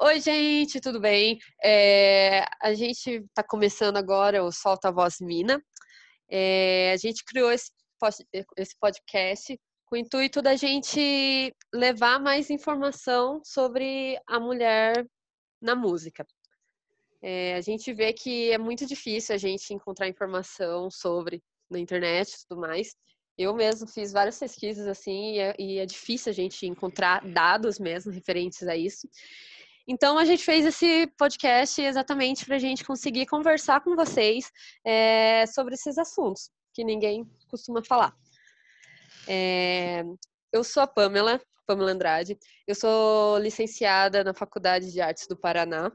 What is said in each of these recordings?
Oi, gente, tudo bem? É, a gente está começando agora o Solta a Voz Mina. É, a gente criou esse, podcast com o intuito da gente levar mais informação sobre a mulher na música. É, a gente vê que é muito difícil a gente encontrar informação sobre na internet e tudo mais. Eu mesmo fiz várias pesquisas assim e é, e é difícil a gente encontrar dados mesmo referentes a isso. Então, a gente fez esse podcast exatamente para a gente conseguir conversar com vocês é, sobre esses assuntos que ninguém costuma falar. É, eu sou a Pamela, Pamela Andrade. Eu sou licenciada na Faculdade de Artes do Paraná.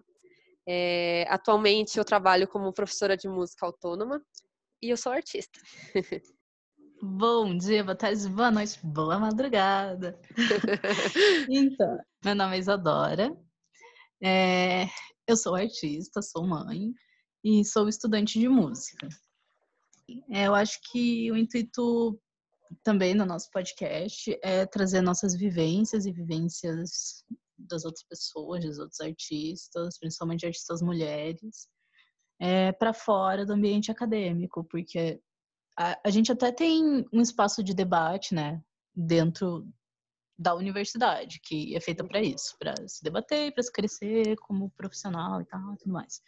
É, atualmente, eu trabalho como professora de música autônoma e eu sou artista. Bom dia, boa tarde, boa noite, boa madrugada. então, meu nome é Isadora, é, eu sou artista, sou mãe e sou estudante de música. É, eu acho que o intuito também no nosso podcast é trazer nossas vivências e vivências das outras pessoas, dos outros artistas, principalmente artistas mulheres, é, para fora do ambiente acadêmico, porque a, a gente até tem um espaço de debate, né, dentro da universidade, que é feita para isso, para se debater, para se crescer como profissional e tal, tudo mais.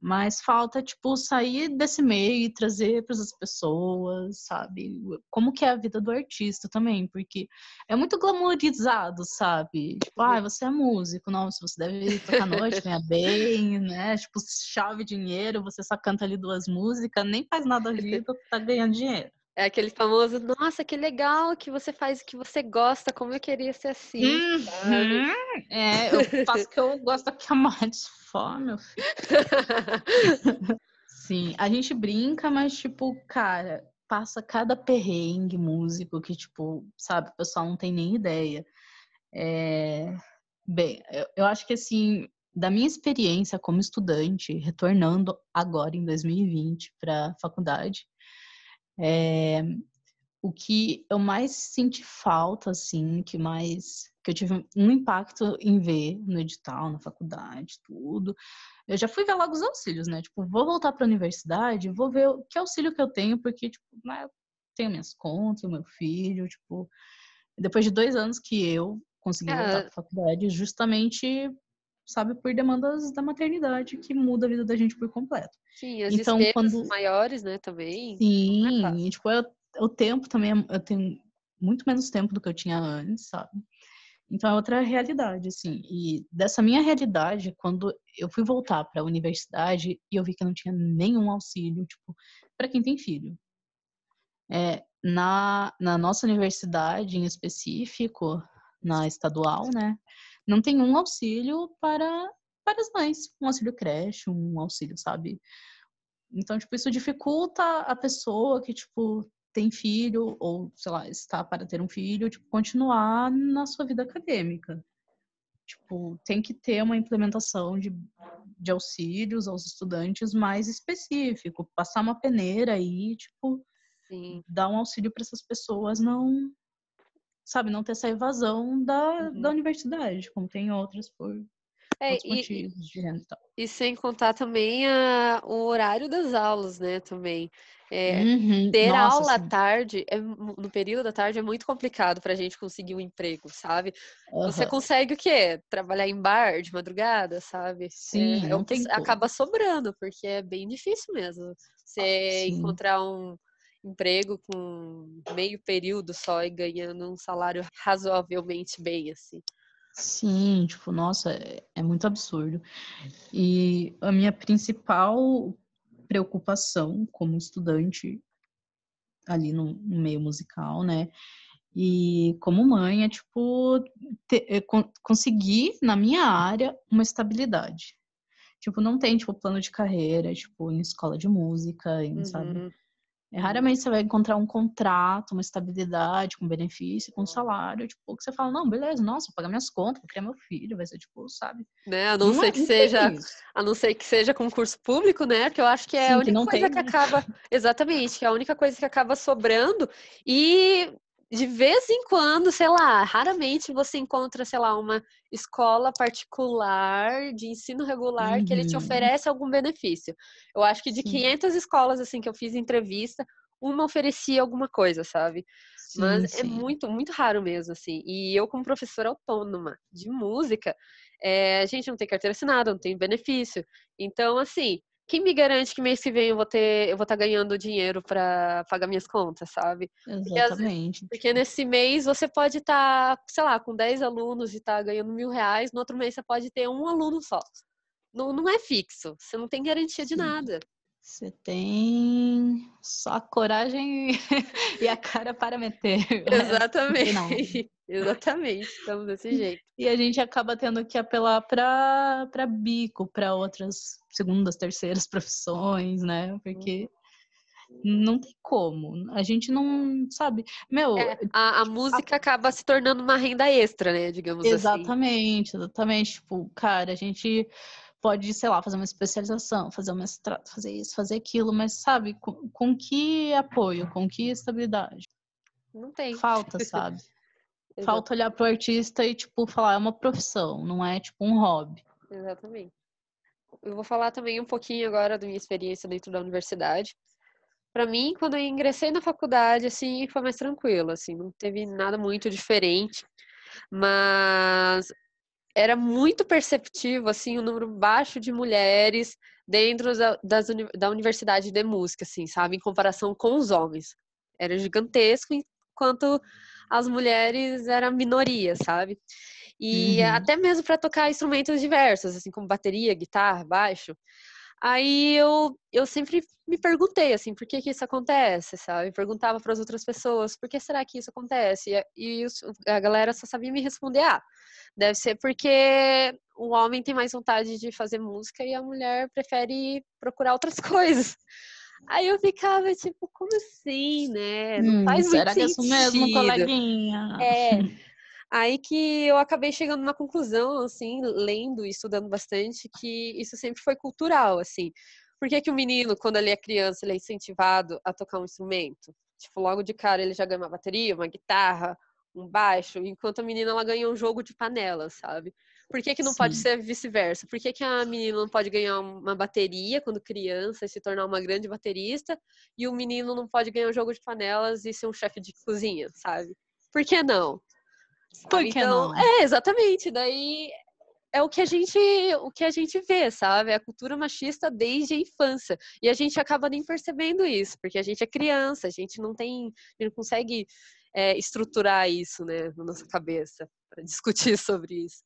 Mas falta, tipo, sair desse meio e trazer para as pessoas, sabe? Como que é a vida do artista também, porque é muito glamourizado, sabe? Tipo, ah, você é músico, nossa, você deve tocar noite, ganhar bem, né? Tipo, chave dinheiro, você só canta ali duas músicas, nem faz nada da vida, tá ganhando dinheiro. É aquele famoso, nossa, que legal que você faz o que você gosta, como eu queria ser assim. Uhum. É, eu faço o que eu gosto aqui a de fome, meu filho. Sim, a gente brinca, mas, tipo, cara, passa cada perrengue músico que, tipo, sabe, o pessoal não tem nem ideia. É... Bem, eu, eu acho que, assim, da minha experiência como estudante, retornando agora em 2020 para a faculdade, é, o que eu mais senti falta, assim, que mais que eu tive um impacto em ver no edital, na faculdade, tudo. Eu já fui ver logo os auxílios, né? Tipo, vou voltar para a universidade, vou ver que auxílio que eu tenho, porque, tipo, né, tenho minhas contas, o meu filho, tipo, depois de dois anos que eu consegui é. voltar para a faculdade, justamente sabe, por demandas da maternidade, que muda a vida da gente por completo. Sim, as então, quando maiores, né, também. É Sim, é e, tipo, eu, o tempo também, eu tenho muito menos tempo do que eu tinha antes, sabe? Então é outra realidade, assim. E dessa minha realidade, quando eu fui voltar para a universidade e eu vi que não tinha nenhum auxílio, tipo, para quem tem filho. É, na, na nossa universidade em específico, na estadual, né? Não tem um auxílio para, para as mães, um auxílio creche, um auxílio, sabe? Então, tipo, isso dificulta a pessoa que, tipo, tem filho ou, sei lá, está para ter um filho, tipo, continuar na sua vida acadêmica. Tipo, tem que ter uma implementação de, de auxílios aos estudantes mais específico, passar uma peneira aí, tipo, Sim. dar um auxílio para essas pessoas não sabe, não ter essa evasão da, uhum. da universidade, como tem outras por é, outros e, motivos de renda e tal. E sem contar também a, o horário das aulas, né, também. É, uhum. Ter Nossa, aula à tarde, é, no período da tarde, é muito complicado para a gente conseguir um emprego, sabe? Uhum. Você consegue o quê? Trabalhar em bar de madrugada, sabe? É, Sim, é, tem acaba sobrando, porque é bem difícil mesmo. Você encontrar um, emprego com meio período só e ganhando um salário razoavelmente bem, assim. Sim, tipo, nossa, é, é muito absurdo. E a minha principal preocupação como estudante ali no, no meio musical, né? E como mãe é tipo ter, é, conseguir na minha área uma estabilidade. Tipo, não tem tipo plano de carreira, tipo em escola de música, em, uhum. sabe? É, raramente você vai encontrar um contrato, uma estabilidade com benefício, com salário, tipo, que você fala, não, beleza, nossa, vou pagar minhas contas, vou criar meu filho, vai ser tipo, sabe? Né? A não, não ser é, que seja, a não ser que seja concurso público, né? Porque eu acho que é Sim, a única que coisa tem, que né? acaba, exatamente, que é a única coisa que acaba sobrando e de vez em quando, sei lá, raramente você encontra, sei lá, uma escola particular de ensino regular uhum. que ele te uhum. oferece algum benefício. Eu acho que de Sim. 500 escolas assim que eu fiz entrevista, uma oferecia alguma coisa, sabe? Sim, Mas é sim. é muito, muito raro mesmo, assim. E eu, como professora autônoma de música, é, a gente não tem carteira assinada, não tem benefício. Então, assim, quem me garante que mês que vem eu vou ter, eu vou estar tá ganhando dinheiro para pagar minhas contas, sabe? Exatamente. Porque, porque, nesse mês você pode estar, tá, sei lá, com 10 alunos e estar tá ganhando mil reais, no outro mês você pode ter um aluno só. Não, não é fixo, você não tem garantia de Sim. nada. Você tem só a coragem e a cara para meter. Exatamente. Exatamente, estamos desse jeito. E a gente acaba tendo que apelar para bico, para outras segundas, terceiras profissões, né? Porque não tem como. A gente não sabe. Meu. É, a, a, música a... acaba se tornando uma renda extra, né? Digamos exatamente, assim. Exatamente, exatamente. Tipo, cara, a gente pode, sei lá, fazer uma especialização, fazer um mestrado, fazer isso, fazer aquilo, mas sabe, com, com que apoio, com que estabilidade? Não tem. Falta, sabe? Falta olhar pro artista e, tipo, falar, é uma profissão, não é, tipo, um hobby. Exatamente. Eu vou falar também um pouquinho agora da minha experiência dentro da universidade. Para mim, quando eu ingressei na faculdade, assim, foi mais tranquilo, assim, não teve nada muito diferente. Mas era muito perceptivo assim o um número baixo de mulheres dentro da, das, da universidade de música, assim, sabe, em comparação com os homens. Era gigantesco, enquanto as mulheres eram minoria, sabe? E uhum. até mesmo para tocar instrumentos diversos, assim como bateria, guitarra, baixo. Aí eu, eu sempre me perguntei, assim, por que que isso acontece, sabe? Perguntava para as outras pessoas, por que será que isso acontece? E, e a galera só sabia me responder, ah, deve ser porque o homem tem mais vontade de fazer música e a mulher prefere procurar outras coisas. Aí eu ficava tipo, como assim, né? Não hum, faz será muito que é isso mesmo, coleguinha? É. Aí que eu acabei chegando numa conclusão, assim, lendo e estudando bastante, que isso sempre foi cultural, assim. Por que, que o menino, quando ele é criança, ele é incentivado a tocar um instrumento? Tipo, logo de cara ele já ganha uma bateria, uma guitarra, um baixo, enquanto a menina ela ganha um jogo de panelas, sabe? Por que, que não Sim. pode ser vice-versa? Por que, que a menina não pode ganhar uma bateria quando criança e se tornar uma grande baterista e o menino não pode ganhar um jogo de panelas e ser um chefe de cozinha, sabe? Por que não? Por que então, não? É, exatamente. Daí é o que a gente o que a gente vê, sabe? A cultura machista desde a infância. E a gente acaba nem percebendo isso, porque a gente é criança, a gente não tem, a gente não consegue é, estruturar isso, né, na nossa cabeça para discutir sobre isso.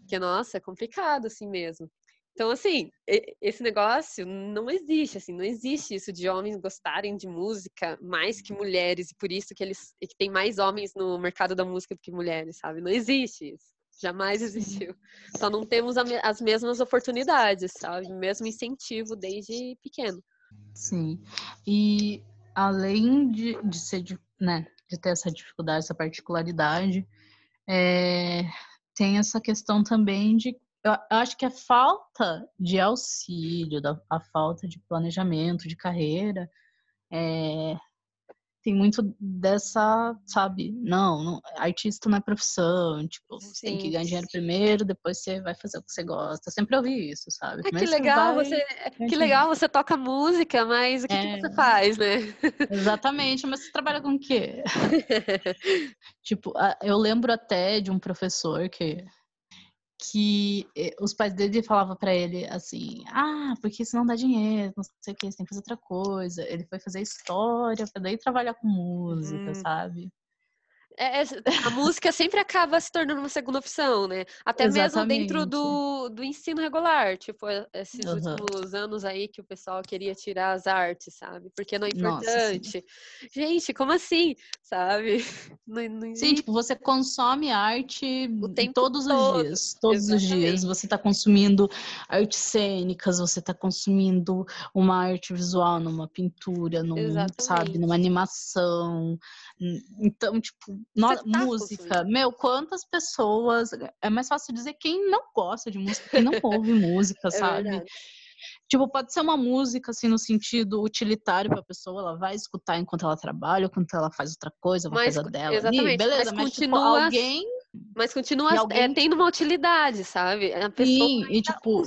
Porque nossa, é complicado assim mesmo. Então, assim, esse negócio não existe, assim, não existe isso de homens gostarem de música mais que mulheres, e por isso que eles que tem mais homens no mercado da música do que mulheres, sabe? Não existe isso. Jamais existiu. Só não temos as mesmas oportunidades, sabe? O mesmo incentivo desde pequeno. Sim. E além de, de ser, né, de ter essa dificuldade, essa particularidade, é, tem essa questão também de eu acho que a falta de auxílio, a falta de planejamento de carreira, é, tem muito dessa, sabe, não, não, artista não é profissão, tipo, você sim, tem que ganhar dinheiro primeiro, depois você vai fazer o que você gosta. Eu sempre ouvi isso, sabe? É, que legal, você, vai... você, que legal você toca música, mas o que, é... que você faz, né? Exatamente, mas você trabalha com o quê? tipo, eu lembro até de um professor que que eh, os pais dele falavam para ele assim: ah, porque isso não dá dinheiro, não sei o que, você tem que fazer outra coisa. Ele foi fazer história para daí trabalhar com música, hum. sabe? É, é, a música sempre acaba se tornando uma segunda opção, né? Até Exatamente. mesmo dentro do, do ensino regular. Tipo, esses uhum. últimos anos aí que o pessoal queria tirar as artes, sabe? Porque não é importante. Nossa, Gente, como assim? Sabe? Não, não sim, tipo, você consome arte todos todo. os dias. Todos Exatamente. os dias. Você está consumindo artes cênicas, você está consumindo uma arte visual numa pintura, num, sabe, numa animação. Então, tipo, no, tá música, meu, quantas pessoas. É mais fácil dizer quem não gosta de música, quem não ouve música, é sabe? Verdade. Tipo, pode ser uma música, assim, no sentido utilitário pra pessoa, ela vai escutar enquanto ela trabalha, enquanto ela faz outra coisa, uma mas, coisa dela. Exatamente. Beleza, mas, mas tipo, continua, tipo, alguém. Mas continua alguém... é, tendo uma utilidade, sabe? A pessoa Sim, e tipo.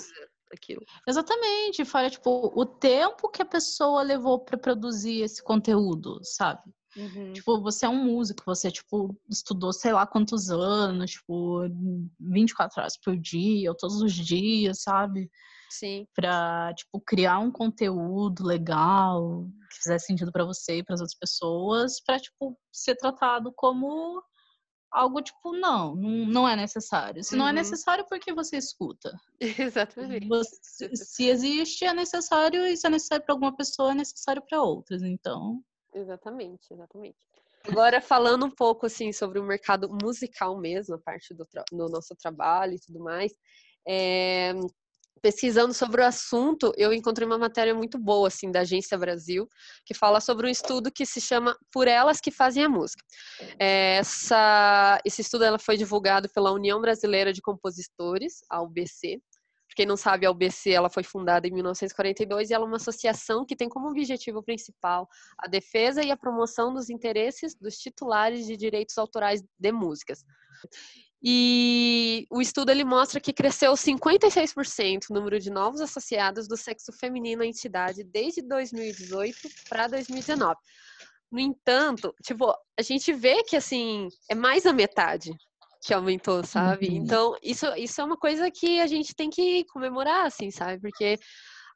Aquilo. Exatamente, fala tipo o tempo que a pessoa levou para produzir esse conteúdo, sabe? Uhum. Tipo, você é um músico, você, tipo, estudou sei lá quantos anos, tipo, 24 horas por dia, ou todos os dias, sabe? Sim. Pra, tipo, criar um conteúdo legal, que fizesse sentido para você e para as outras pessoas, para tipo, ser tratado como algo tipo, não, não é necessário. Se uhum. não é uhum. necessário, por que você escuta? Exatamente. Você, se existe, é necessário, e se é necessário para alguma pessoa, é necessário para outras. Então. Exatamente, exatamente. Agora, falando um pouco assim sobre o mercado musical mesmo, a parte do, do nosso trabalho e tudo mais, é, pesquisando sobre o assunto, eu encontrei uma matéria muito boa assim da Agência Brasil, que fala sobre um estudo que se chama Por Elas que Fazem a Música. Essa, esse estudo ela foi divulgado pela União Brasileira de Compositores, a UBC, quem não sabe, a UBC ela foi fundada em 1942 e ela é uma associação que tem como objetivo principal a defesa e a promoção dos interesses dos titulares de direitos autorais de músicas. E o estudo ele mostra que cresceu 56% o número de novos associados do sexo feminino à entidade desde 2018 para 2019. No entanto, tipo, a gente vê que assim, é mais da metade que aumentou, sabe? Uhum. Então, isso, isso é uma coisa que a gente tem que comemorar, assim, sabe? Porque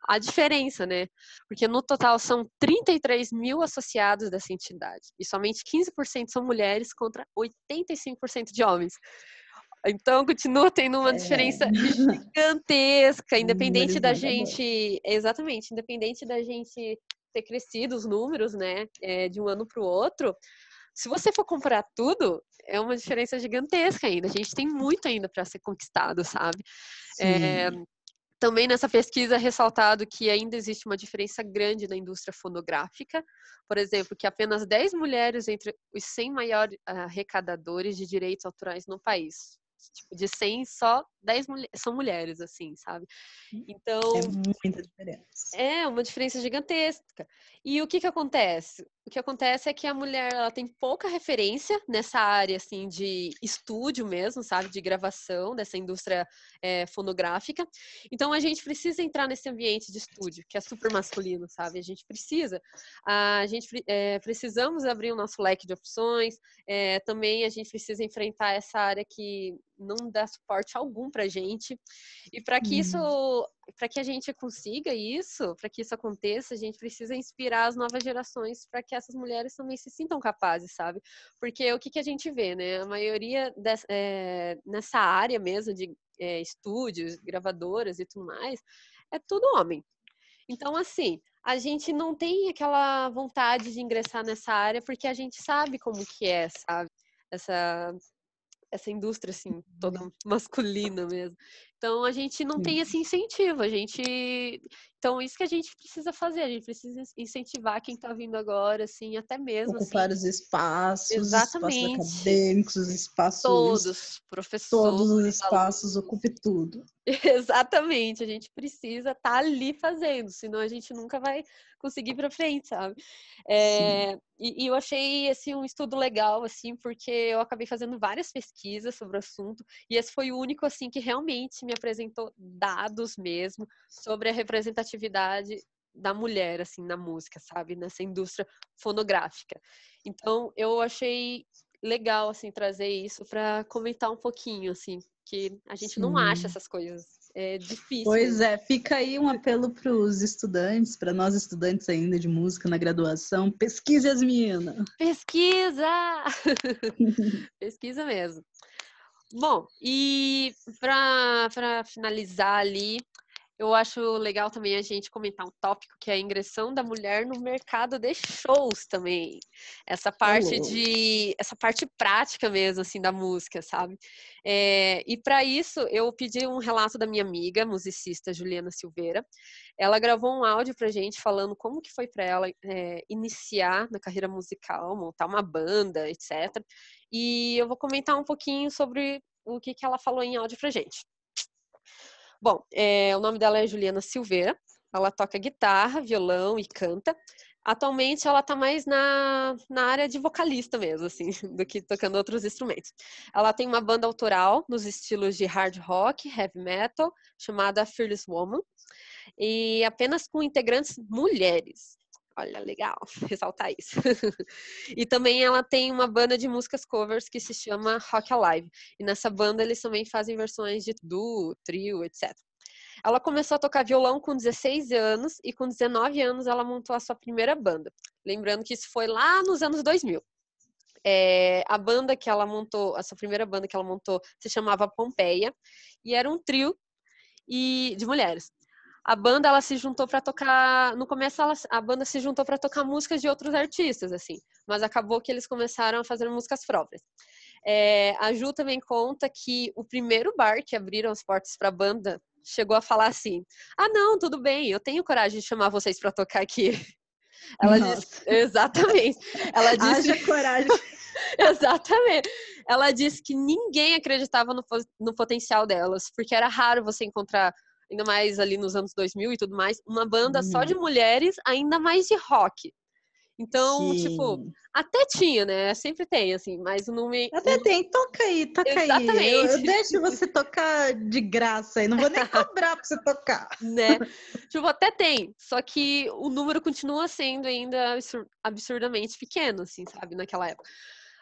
a diferença, né? Porque no total são 33 mil associados dessa entidade e somente 15% são mulheres contra 85% de homens. Então, continua tendo uma é. diferença gigantesca, independente da gente. Exatamente, independente da gente ter crescido os números, né, é, de um ano para o outro. Se você for comprar tudo, é uma diferença gigantesca ainda. A gente tem muito ainda para ser conquistado, sabe? É, também nessa pesquisa é ressaltado que ainda existe uma diferença grande na indústria fonográfica. Por exemplo, que apenas 10 mulheres entre os 100 maiores arrecadadores de direitos autorais no país. Tipo, de 100, só 10 mulher, são mulheres, assim, sabe? Hum, então. É muita diferença. É, uma diferença gigantesca. E o que que acontece? O que acontece é que a mulher ela tem pouca referência nessa área assim de estúdio mesmo, sabe, de gravação dessa indústria é, fonográfica. Então a gente precisa entrar nesse ambiente de estúdio que é super masculino, sabe? A gente precisa, a gente é, precisamos abrir o nosso leque de opções. É, também a gente precisa enfrentar essa área que não dá suporte algum para gente. E para que isso, uhum. para que a gente consiga isso, para que isso aconteça, a gente precisa inspirar as novas gerações para que essas mulheres também se sintam capazes, sabe? Porque o que, que a gente vê, né? A maioria dessa, é, nessa área mesmo de é, estúdios, gravadoras e tudo mais, é tudo homem. Então, assim, a gente não tem aquela vontade de ingressar nessa área porque a gente sabe como que é, sabe? Essa essa indústria assim toda uhum. masculina mesmo. Então a gente não tem esse incentivo, a gente então isso que a gente precisa fazer, a gente precisa incentivar quem está vindo agora assim, até mesmo ocupar assim. os espaços, Exatamente. espaços acadêmicos, os espaços todos, professores, todos os espaços, alunos. ocupe tudo. Exatamente, a gente precisa estar tá ali fazendo, senão a gente nunca vai conseguir para frente, sabe? É, e, e, eu achei esse um estudo legal, assim, porque eu acabei fazendo várias pesquisas sobre o assunto e esse foi o único, assim, que realmente me apresentou dados mesmo sobre a representatividade da mulher, assim, na música, sabe? Nessa indústria fonográfica. Então, eu achei legal, assim, trazer isso para comentar um pouquinho, assim, que a gente Sim. não acha essas coisas é difícil. Pois é, fica aí um apelo para os estudantes, para nós estudantes ainda de música na graduação. Pesquise as meninas. Pesquisa! Pesquisa mesmo. Bom, e para finalizar ali, eu acho legal também a gente comentar um tópico que é a ingressão da mulher no mercado de shows também. Essa parte oh. de essa parte prática mesmo assim da música, sabe? É, e para isso eu pedi um relato da minha amiga musicista Juliana Silveira. Ela gravou um áudio para gente falando como que foi para ela é, iniciar na carreira musical, montar uma banda, etc. E eu vou comentar um pouquinho sobre o que, que ela falou em áudio para gente. Bom, é, o nome dela é Juliana Silveira. ela toca guitarra, violão e canta. Atualmente ela tá mais na, na área de vocalista mesmo, assim, do que tocando outros instrumentos. Ela tem uma banda autoral nos estilos de hard rock, heavy metal, chamada Fearless Woman, e apenas com integrantes mulheres. Olha, legal, ressaltar isso. e também ela tem uma banda de músicas covers que se chama Rock Alive. E nessa banda eles também fazem versões de duo, trio, etc. Ela começou a tocar violão com 16 anos e com 19 anos ela montou a sua primeira banda. Lembrando que isso foi lá nos anos 2000. É, a banda que ela montou, a sua primeira banda que ela montou, se chamava Pompeia e era um trio e de mulheres. A banda ela se juntou para tocar, no começo ela, a banda se juntou para tocar músicas de outros artistas assim, mas acabou que eles começaram a fazer músicas próprias. É, a Ju também conta que o primeiro bar que abriram as portas para a banda chegou a falar assim: Ah, não, tudo bem, eu tenho coragem de chamar vocês para tocar aqui. Ela Nossa. disse, exatamente. Ela disse, Haja coragem. exatamente. Ela disse que ninguém acreditava no, no potencial delas, porque era raro você encontrar, ainda mais ali nos anos 2000 e tudo mais, uma banda uhum. só de mulheres, ainda mais de rock. Então, tipo, Sim. tipo, até tinha, né? Sempre tem, assim, mas não me. Até tem, toca aí, toca Exatamente. aí. Eu, eu deixo você tocar de graça aí, não vou nem cobrar pra você tocar. Né? tipo, até tem. Só que o número continua sendo ainda absurdamente pequeno, assim, sabe, naquela época.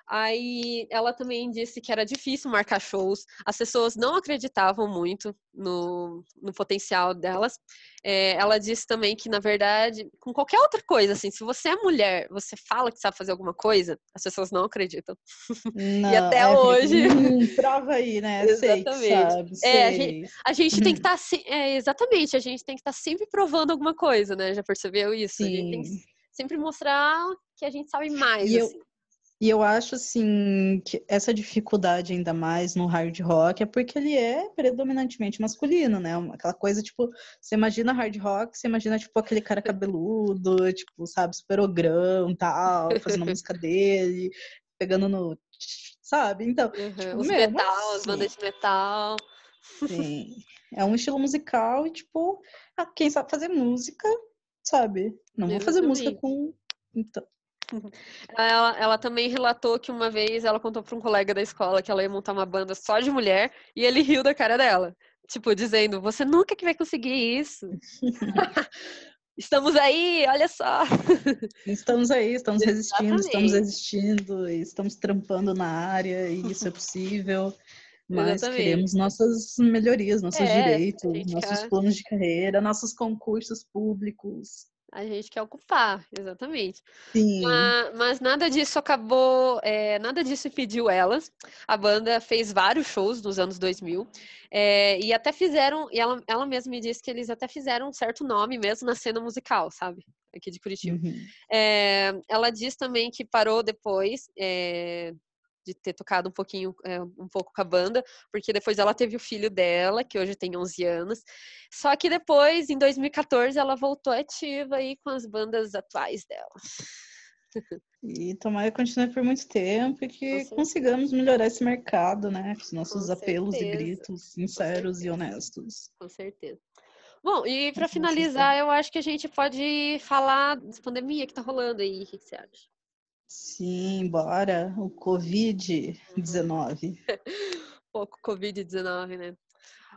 Aí ela também disse que era difícil marcar shows, as pessoas não acreditavam muito no, no potencial delas. É, ela disse também que, na verdade, com qualquer outra coisa, assim, se você é mulher, você fala que sabe fazer alguma coisa, as pessoas não acreditam. Não, e até é, hoje. Hum, prova aí, né? exatamente. Sabe, é, a gente, a gente tem que estar. Tá, é, exatamente, a gente tem que estar tá sempre provando alguma coisa, né? Já percebeu isso? Sim. A gente tem que sempre mostrar que a gente sabe mais. E assim. eu e eu acho, assim, que essa dificuldade ainda mais no hard rock é porque ele é predominantemente masculino, né? Aquela coisa, tipo, você imagina hard rock, você imagina, tipo, aquele cara cabeludo, tipo, sabe, super ogrão, tal, fazendo a música dele, pegando no... Sabe? Então, uhum. tipo, Os meu, metal, assim, as bandas de metal. Sim. É um estilo musical e, tipo, quem sabe fazer música, sabe? Não vou fazer música com... Então, ela, ela, também relatou que uma vez ela contou para um colega da escola que ela ia montar uma banda só de mulher e ele riu da cara dela. Tipo, dizendo, você nunca que vai conseguir isso. estamos aí, olha só. Estamos aí, estamos resistindo, Exatamente. estamos existindo, estamos trampando na área e isso é possível. Mas Exatamente. queremos nossas melhorias, nossos é, direitos, nossos planos de carreira, nossos concursos públicos a gente quer ocupar, exatamente. Sim. Mas, mas nada disso acabou, é, nada disso impediu elas. A banda fez vários shows nos anos 2000 é, e até fizeram, e ela, ela mesma me disse que eles até fizeram um certo nome mesmo na cena musical, sabe? Aqui de Curitiba. Uhum. É, ela diz também que parou depois é, de ter tocado um pouquinho, é, um pouco com a banda, porque depois ela teve o filho dela, que hoje tem 11 anos. Só que depois, em 2014, ela voltou ativa aí com as bandas atuais dela. E tomara que continue por muito tempo e que consigamos melhorar esse mercado, né? Com os nossos com apelos certeza. e gritos sinceros e honestos. Com certeza. Bom, e para finalizar, eu acho que a gente pode falar da pandemia que tá rolando aí. O que você acha? Sim, bora. O Covid-19. Pouco Covid-19, né?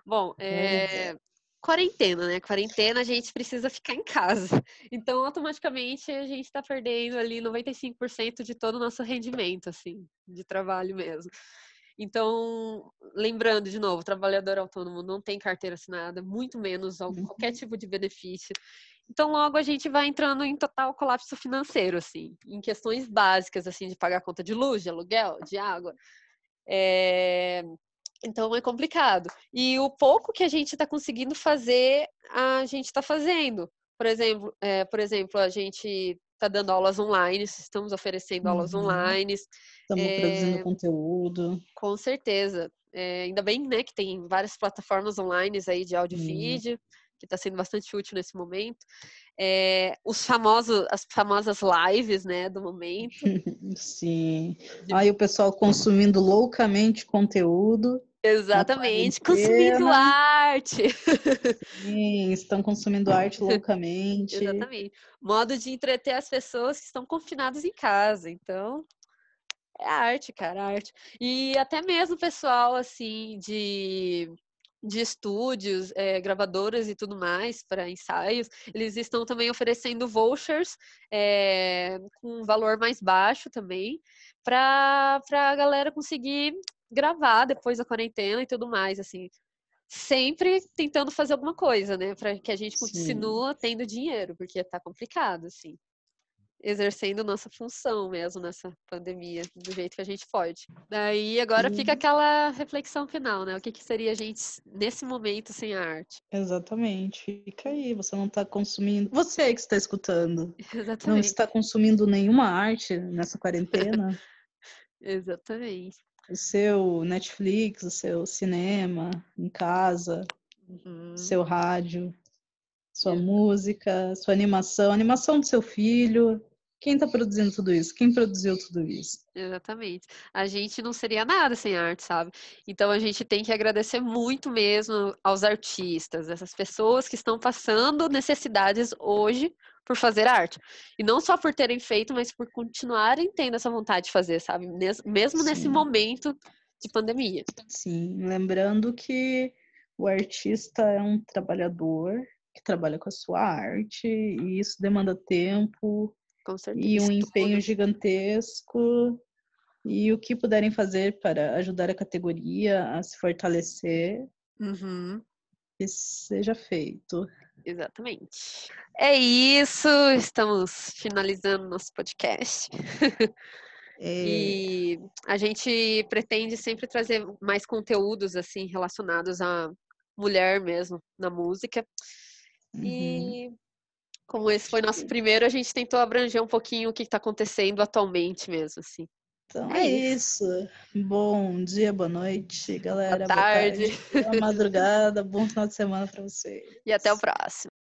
Bom, é... quarentena, né? Quarentena a gente precisa ficar em casa. Então, automaticamente, a gente está perdendo ali 95% de todo o nosso rendimento, assim, de trabalho mesmo. Então, lembrando de novo, o trabalhador autônomo não tem carteira assinada, muito menos uhum. qualquer tipo de benefício. Então, logo a gente vai entrando em total colapso financeiro, assim, em questões básicas, assim, de pagar conta de luz, de aluguel, de água. É... Então é complicado. E o pouco que a gente está conseguindo fazer, a gente está fazendo. Por exemplo, é, por exemplo, a gente está dando aulas online, estamos oferecendo uhum. aulas online. Estamos é... produzindo conteúdo. Com certeza. É, ainda bem, né, que tem várias plataformas online aí de áudio e vídeo que está sendo bastante útil nesse momento. É, os famosos, as famosas lives, né, do momento. Sim. Aí o pessoal consumindo loucamente conteúdo. Exatamente, consumindo arte, arte. Sim, estão consumindo arte loucamente. Exatamente. Modo de entreter as pessoas que estão confinadas em casa. Então, é arte, cara, arte. E até mesmo pessoal, assim, de de estúdios, é, gravadoras e tudo mais para ensaios, eles estão também oferecendo vouchers é, com um valor mais baixo também, para a galera conseguir gravar depois da quarentena e tudo mais, assim. Sempre tentando fazer alguma coisa, né? Para que a gente continue tendo dinheiro, porque tá complicado, assim exercendo nossa função mesmo nessa pandemia, do jeito que a gente pode. Daí agora fica aquela reflexão final, né? O que, que seria a gente nesse momento sem a arte? Exatamente. Fica aí, você não está consumindo. Você que está escutando. Exatamente. Não está consumindo nenhuma arte nessa quarentena. Exatamente. O seu Netflix, o seu cinema em casa, uhum. seu rádio, sua música, sua animação, animação do seu filho, quem está produzindo tudo isso? Quem produziu tudo isso? Exatamente. A gente não seria nada sem arte, sabe? Então a gente tem que agradecer muito mesmo aos artistas, essas pessoas que estão passando necessidades hoje por fazer arte. E não só por terem feito, mas por continuarem tendo essa vontade de fazer, sabe? Mesmo Sim. nesse momento de pandemia. Sim, lembrando que o artista é um trabalhador que trabalha com a sua arte e isso demanda tempo, com certeza. E um empenho gigantesco. E o que puderem fazer para ajudar a categoria a se fortalecer, uhum. que seja feito. Exatamente. É isso, estamos finalizando nosso podcast. É. E a gente pretende sempre trazer mais conteúdos assim relacionados à mulher mesmo na música. Uhum. E como esse foi nosso primeiro, a gente tentou abranger um pouquinho o que está acontecendo atualmente mesmo, assim. Então é, é isso. Bom dia, boa noite, galera. Boa tarde. Boa, tarde, boa madrugada, bom final de semana para vocês. E até o próximo.